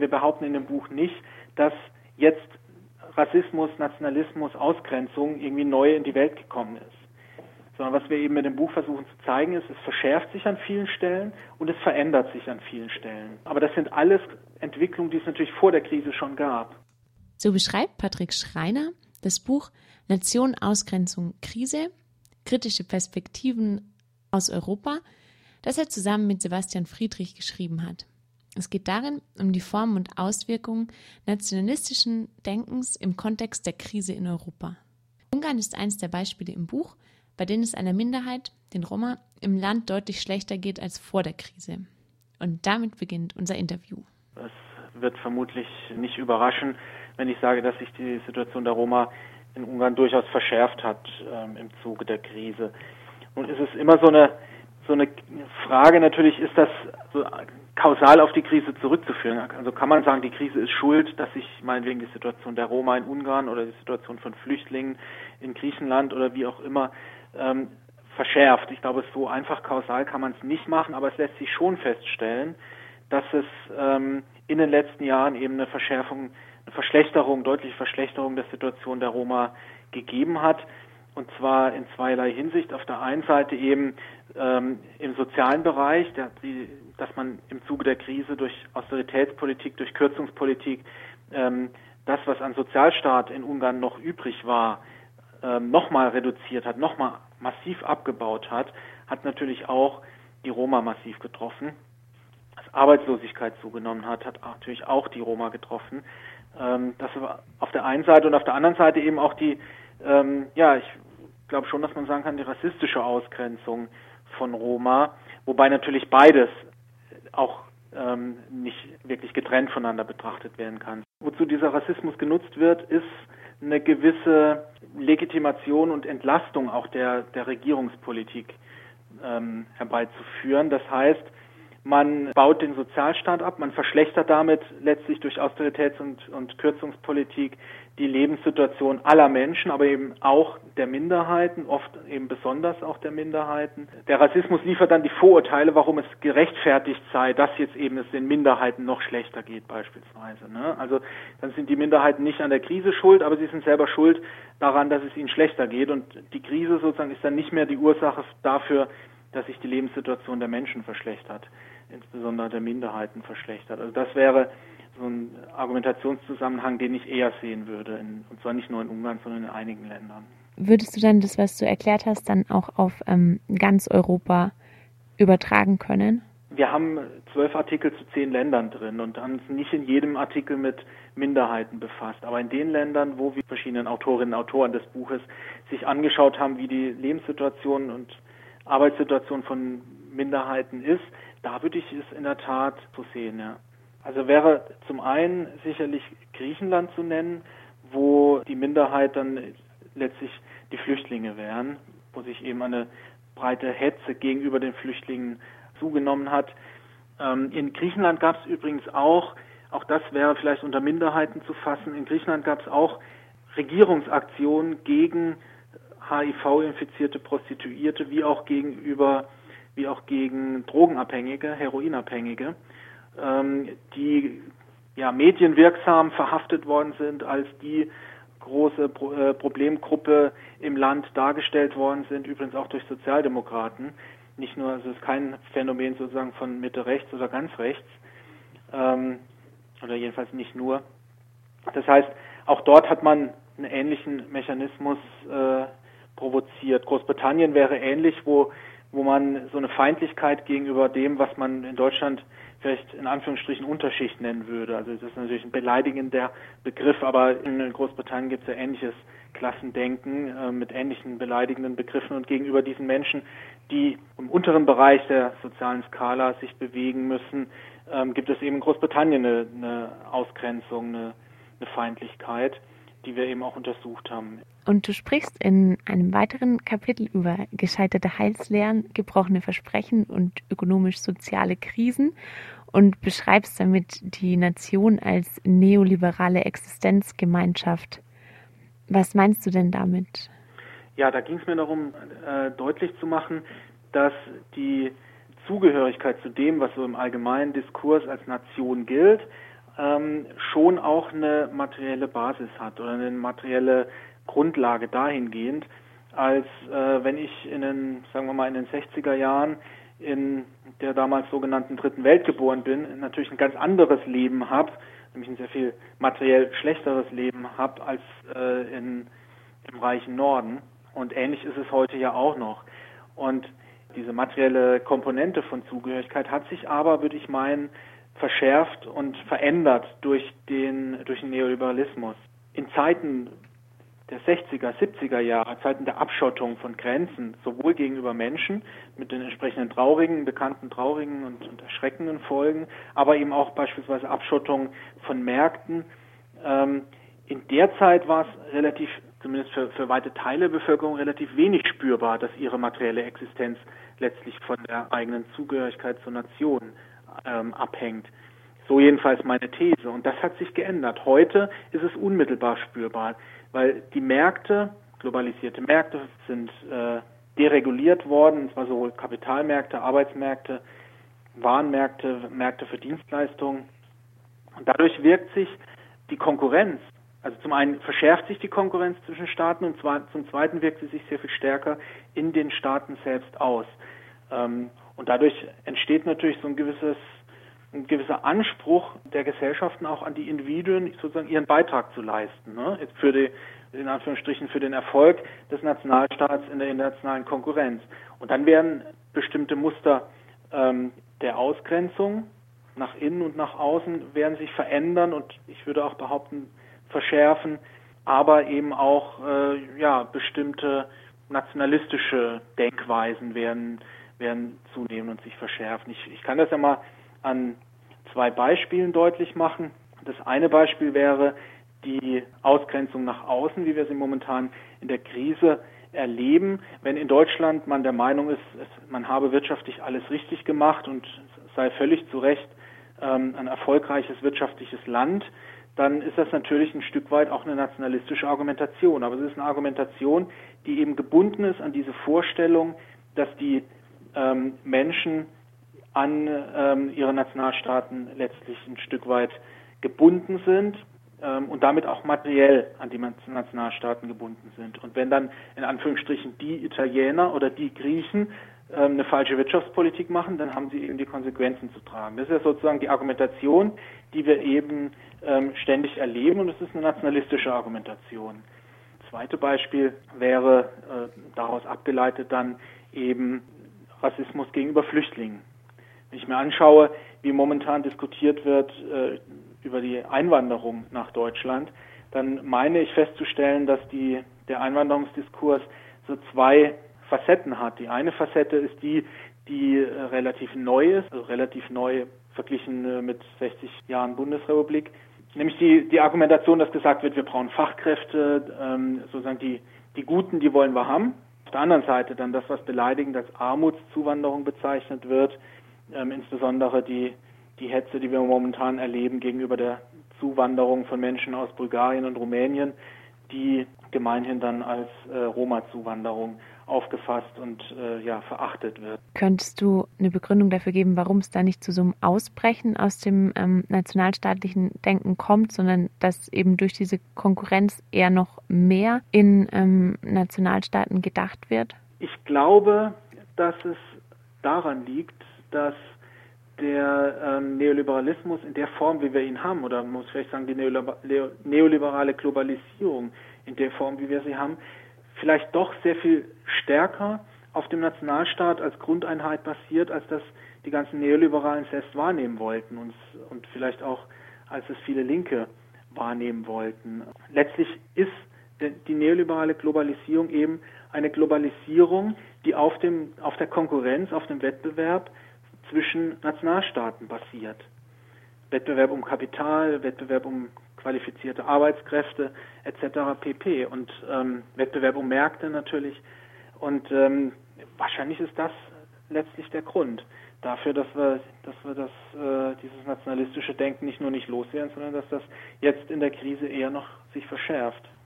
Wir behaupten in dem Buch nicht, dass jetzt Rassismus, Nationalismus, Ausgrenzung irgendwie neu in die Welt gekommen ist sondern was wir eben mit dem Buch versuchen zu zeigen, ist, es verschärft sich an vielen Stellen und es verändert sich an vielen Stellen. Aber das sind alles Entwicklungen, die es natürlich vor der Krise schon gab. So beschreibt Patrick Schreiner das Buch Nation, Ausgrenzung, Krise, kritische Perspektiven aus Europa, das er zusammen mit Sebastian Friedrich geschrieben hat. Es geht darin um die Formen und Auswirkungen nationalistischen Denkens im Kontext der Krise in Europa. Ungarn ist eines der Beispiele im Buch, bei denen es einer Minderheit, den Roma, im Land deutlich schlechter geht als vor der Krise. Und damit beginnt unser Interview. Es wird vermutlich nicht überraschen, wenn ich sage, dass sich die Situation der Roma in Ungarn durchaus verschärft hat ähm, im Zuge der Krise. Nun ist es immer so eine so eine Frage natürlich, ist das so kausal auf die Krise zurückzuführen? Also kann man sagen, die Krise ist schuld, dass sich meinetwegen die Situation der Roma in Ungarn oder die Situation von Flüchtlingen in Griechenland oder wie auch immer ähm, verschärft. Ich glaube, so einfach kausal kann man es nicht machen, aber es lässt sich schon feststellen, dass es ähm, in den letzten Jahren eben eine Verschärfung, eine Verschlechterung, deutliche Verschlechterung der Situation der Roma gegeben hat. Und zwar in zweierlei Hinsicht. Auf der einen Seite eben ähm, im sozialen Bereich, der, die, dass man im Zuge der Krise durch Austeritätspolitik, durch Kürzungspolitik ähm, das, was an Sozialstaat in Ungarn noch übrig war, ähm, nochmal reduziert hat, nochmal massiv abgebaut hat, hat natürlich auch die Roma massiv getroffen. Dass Arbeitslosigkeit zugenommen hat, hat natürlich auch die Roma getroffen. Ähm, das auf der einen Seite und auf der anderen Seite eben auch die, ähm, ja, ich glaube schon, dass man sagen kann, die rassistische Ausgrenzung von Roma, wobei natürlich beides auch ähm, nicht wirklich getrennt voneinander betrachtet werden kann. Wozu dieser Rassismus genutzt wird, ist eine gewisse Legitimation und Entlastung auch der, der Regierungspolitik ähm, herbeizuführen. Das heißt, man baut den Sozialstaat ab, man verschlechtert damit letztlich durch Austeritäts- und, und Kürzungspolitik die Lebenssituation aller Menschen, aber eben auch der Minderheiten, oft eben besonders auch der Minderheiten. Der Rassismus liefert dann die Vorurteile, warum es gerechtfertigt sei, dass jetzt eben es den Minderheiten noch schlechter geht beispielsweise. Ne? Also dann sind die Minderheiten nicht an der Krise schuld, aber sie sind selber schuld daran, dass es ihnen schlechter geht. Und die Krise sozusagen ist dann nicht mehr die Ursache dafür, dass sich die Lebenssituation der Menschen verschlechtert, insbesondere der Minderheiten verschlechtert. Also das wäre so ein Argumentationszusammenhang, den ich eher sehen würde, in, und zwar nicht nur in Ungarn, sondern in einigen Ländern. Würdest du dann das, was du erklärt hast, dann auch auf ähm, ganz Europa übertragen können? Wir haben zwölf Artikel zu zehn Ländern drin und haben uns nicht in jedem Artikel mit Minderheiten befasst. Aber in den Ländern, wo wir verschiedenen Autorinnen und Autoren des Buches sich angeschaut haben, wie die Lebenssituation und Arbeitssituation von Minderheiten ist, da würde ich es in der Tat so sehen, ja. Also wäre zum einen sicherlich Griechenland zu nennen, wo die Minderheit dann letztlich die Flüchtlinge wären, wo sich eben eine breite Hetze gegenüber den Flüchtlingen zugenommen hat. Ähm, in Griechenland gab es übrigens auch, auch das wäre vielleicht unter Minderheiten zu fassen, in Griechenland gab es auch Regierungsaktionen gegen HIV-infizierte Prostituierte, wie auch gegenüber, wie auch gegen Drogenabhängige, Heroinabhängige ähm, die ja, medienwirksam verhaftet worden sind, als die große Pro äh, Problemgruppe im Land dargestellt worden sind, übrigens auch durch Sozialdemokraten. Nicht nur, also es ist kein Phänomen sozusagen von Mitte rechts oder ganz rechts, ähm, oder jedenfalls nicht nur. Das heißt, auch dort hat man einen ähnlichen Mechanismus äh, provoziert. Großbritannien wäre ähnlich, wo, wo man so eine Feindlichkeit gegenüber dem, was man in Deutschland vielleicht in Anführungsstrichen Unterschicht nennen würde. Also das ist natürlich ein beleidigender Begriff, aber in Großbritannien gibt es ja ähnliches Klassendenken äh, mit ähnlichen beleidigenden Begriffen und gegenüber diesen Menschen, die im unteren Bereich der sozialen Skala sich bewegen müssen, ähm, gibt es eben in Großbritannien eine, eine Ausgrenzung, eine, eine Feindlichkeit, die wir eben auch untersucht haben. Und du sprichst in einem weiteren Kapitel über gescheiterte Heilslehren, gebrochene Versprechen und ökonomisch-soziale Krisen und beschreibst damit die Nation als neoliberale Existenzgemeinschaft. Was meinst du denn damit? Ja, da ging es mir darum, äh, deutlich zu machen, dass die Zugehörigkeit zu dem, was so im allgemeinen Diskurs als Nation gilt, ähm, schon auch eine materielle Basis hat oder eine materielle Grundlage dahingehend, als äh, wenn ich in den, sagen wir mal, in den 60er Jahren in der damals sogenannten dritten Welt geboren bin, natürlich ein ganz anderes Leben habe, nämlich ein sehr viel materiell schlechteres Leben habe als äh, in, im reichen Norden. Und ähnlich ist es heute ja auch noch. Und diese materielle Komponente von Zugehörigkeit hat sich aber, würde ich meinen, verschärft und verändert durch den, durch den Neoliberalismus. In Zeiten der 60er, 70er Jahre, Zeiten der Abschottung von Grenzen, sowohl gegenüber Menschen mit den entsprechenden traurigen, bekannten traurigen und, und erschreckenden Folgen, aber eben auch beispielsweise Abschottung von Märkten. Ähm, in der Zeit war es relativ, zumindest für, für weite Teile der Bevölkerung, relativ wenig spürbar, dass ihre materielle Existenz letztlich von der eigenen Zugehörigkeit zur Nation ähm, abhängt. So jedenfalls meine These. Und das hat sich geändert. Heute ist es unmittelbar spürbar, weil die Märkte, globalisierte Märkte, sind äh, dereguliert worden, und zwar sowohl Kapitalmärkte, Arbeitsmärkte, Warenmärkte, Märkte für Dienstleistungen. Und dadurch wirkt sich die Konkurrenz, also zum einen verschärft sich die Konkurrenz zwischen Staaten und zwar, zum zweiten wirkt sie sich sehr viel stärker in den Staaten selbst aus. Ähm, und dadurch entsteht natürlich so ein gewisses ein gewisser Anspruch der Gesellschaften auch an die Individuen, sozusagen ihren Beitrag zu leisten, ne? für die, in Anführungsstrichen für den Erfolg des Nationalstaats in der internationalen Konkurrenz. Und dann werden bestimmte Muster ähm, der Ausgrenzung nach innen und nach außen werden sich verändern und ich würde auch behaupten verschärfen, aber eben auch äh, ja bestimmte nationalistische Denkweisen werden werden zunehmen und sich verschärfen. Ich, ich kann das ja mal an zwei Beispielen deutlich machen. Das eine Beispiel wäre die Ausgrenzung nach außen, wie wir sie momentan in der Krise erleben. Wenn in Deutschland man der Meinung ist, man habe wirtschaftlich alles richtig gemacht und sei völlig zu Recht ähm, ein erfolgreiches wirtschaftliches Land, dann ist das natürlich ein Stück weit auch eine nationalistische Argumentation. Aber es ist eine Argumentation, die eben gebunden ist an diese Vorstellung, dass die ähm, Menschen an ähm, ihre Nationalstaaten letztlich ein Stück weit gebunden sind ähm, und damit auch materiell an die Nationalstaaten gebunden sind. Und wenn dann in Anführungsstrichen die Italiener oder die Griechen ähm, eine falsche Wirtschaftspolitik machen, dann haben sie eben die Konsequenzen zu tragen. Das ist ja sozusagen die Argumentation, die wir eben ähm, ständig erleben und es ist eine nationalistische Argumentation. Das zweite Beispiel wäre äh, daraus abgeleitet dann eben Rassismus gegenüber Flüchtlingen. Wenn ich mir anschaue, wie momentan diskutiert wird äh, über die Einwanderung nach Deutschland, dann meine ich festzustellen, dass die, der Einwanderungsdiskurs so zwei Facetten hat. Die eine Facette ist die, die äh, relativ neu ist, also relativ neu verglichen äh, mit 60 Jahren Bundesrepublik, nämlich die, die Argumentation, dass gesagt wird, wir brauchen Fachkräfte, ähm, sozusagen die, die Guten, die wollen wir haben. Auf der anderen Seite dann das, was beleidigend als Armutszuwanderung bezeichnet wird, ähm, insbesondere die, die Hetze, die wir momentan erleben gegenüber der Zuwanderung von Menschen aus Bulgarien und Rumänien, die gemeinhin dann als äh, Roma-Zuwanderung aufgefasst und äh, ja verachtet wird. Könntest du eine Begründung dafür geben, warum es da nicht zu so einem Ausbrechen aus dem ähm, nationalstaatlichen Denken kommt, sondern dass eben durch diese Konkurrenz eher noch mehr in ähm, Nationalstaaten gedacht wird? Ich glaube, dass es daran liegt, dass der ähm, Neoliberalismus in der Form, wie wir ihn haben, oder man muss vielleicht sagen, die neoliberale Globalisierung in der Form, wie wir sie haben, vielleicht doch sehr viel stärker auf dem Nationalstaat als Grundeinheit basiert, als das die ganzen Neoliberalen selbst wahrnehmen wollten und, und vielleicht auch als es viele Linke wahrnehmen wollten. Letztlich ist die neoliberale Globalisierung eben eine Globalisierung, die auf dem, auf der Konkurrenz, auf dem Wettbewerb zwischen Nationalstaaten basiert. Wettbewerb um Kapital, Wettbewerb um qualifizierte Arbeitskräfte etc. pp. Und ähm, Wettbewerb um Märkte natürlich. Und ähm, wahrscheinlich ist das letztlich der Grund dafür, dass wir, dass wir das, äh, dieses nationalistische Denken nicht nur nicht loswerden, sondern dass das jetzt in der Krise eher noch sich verschärft.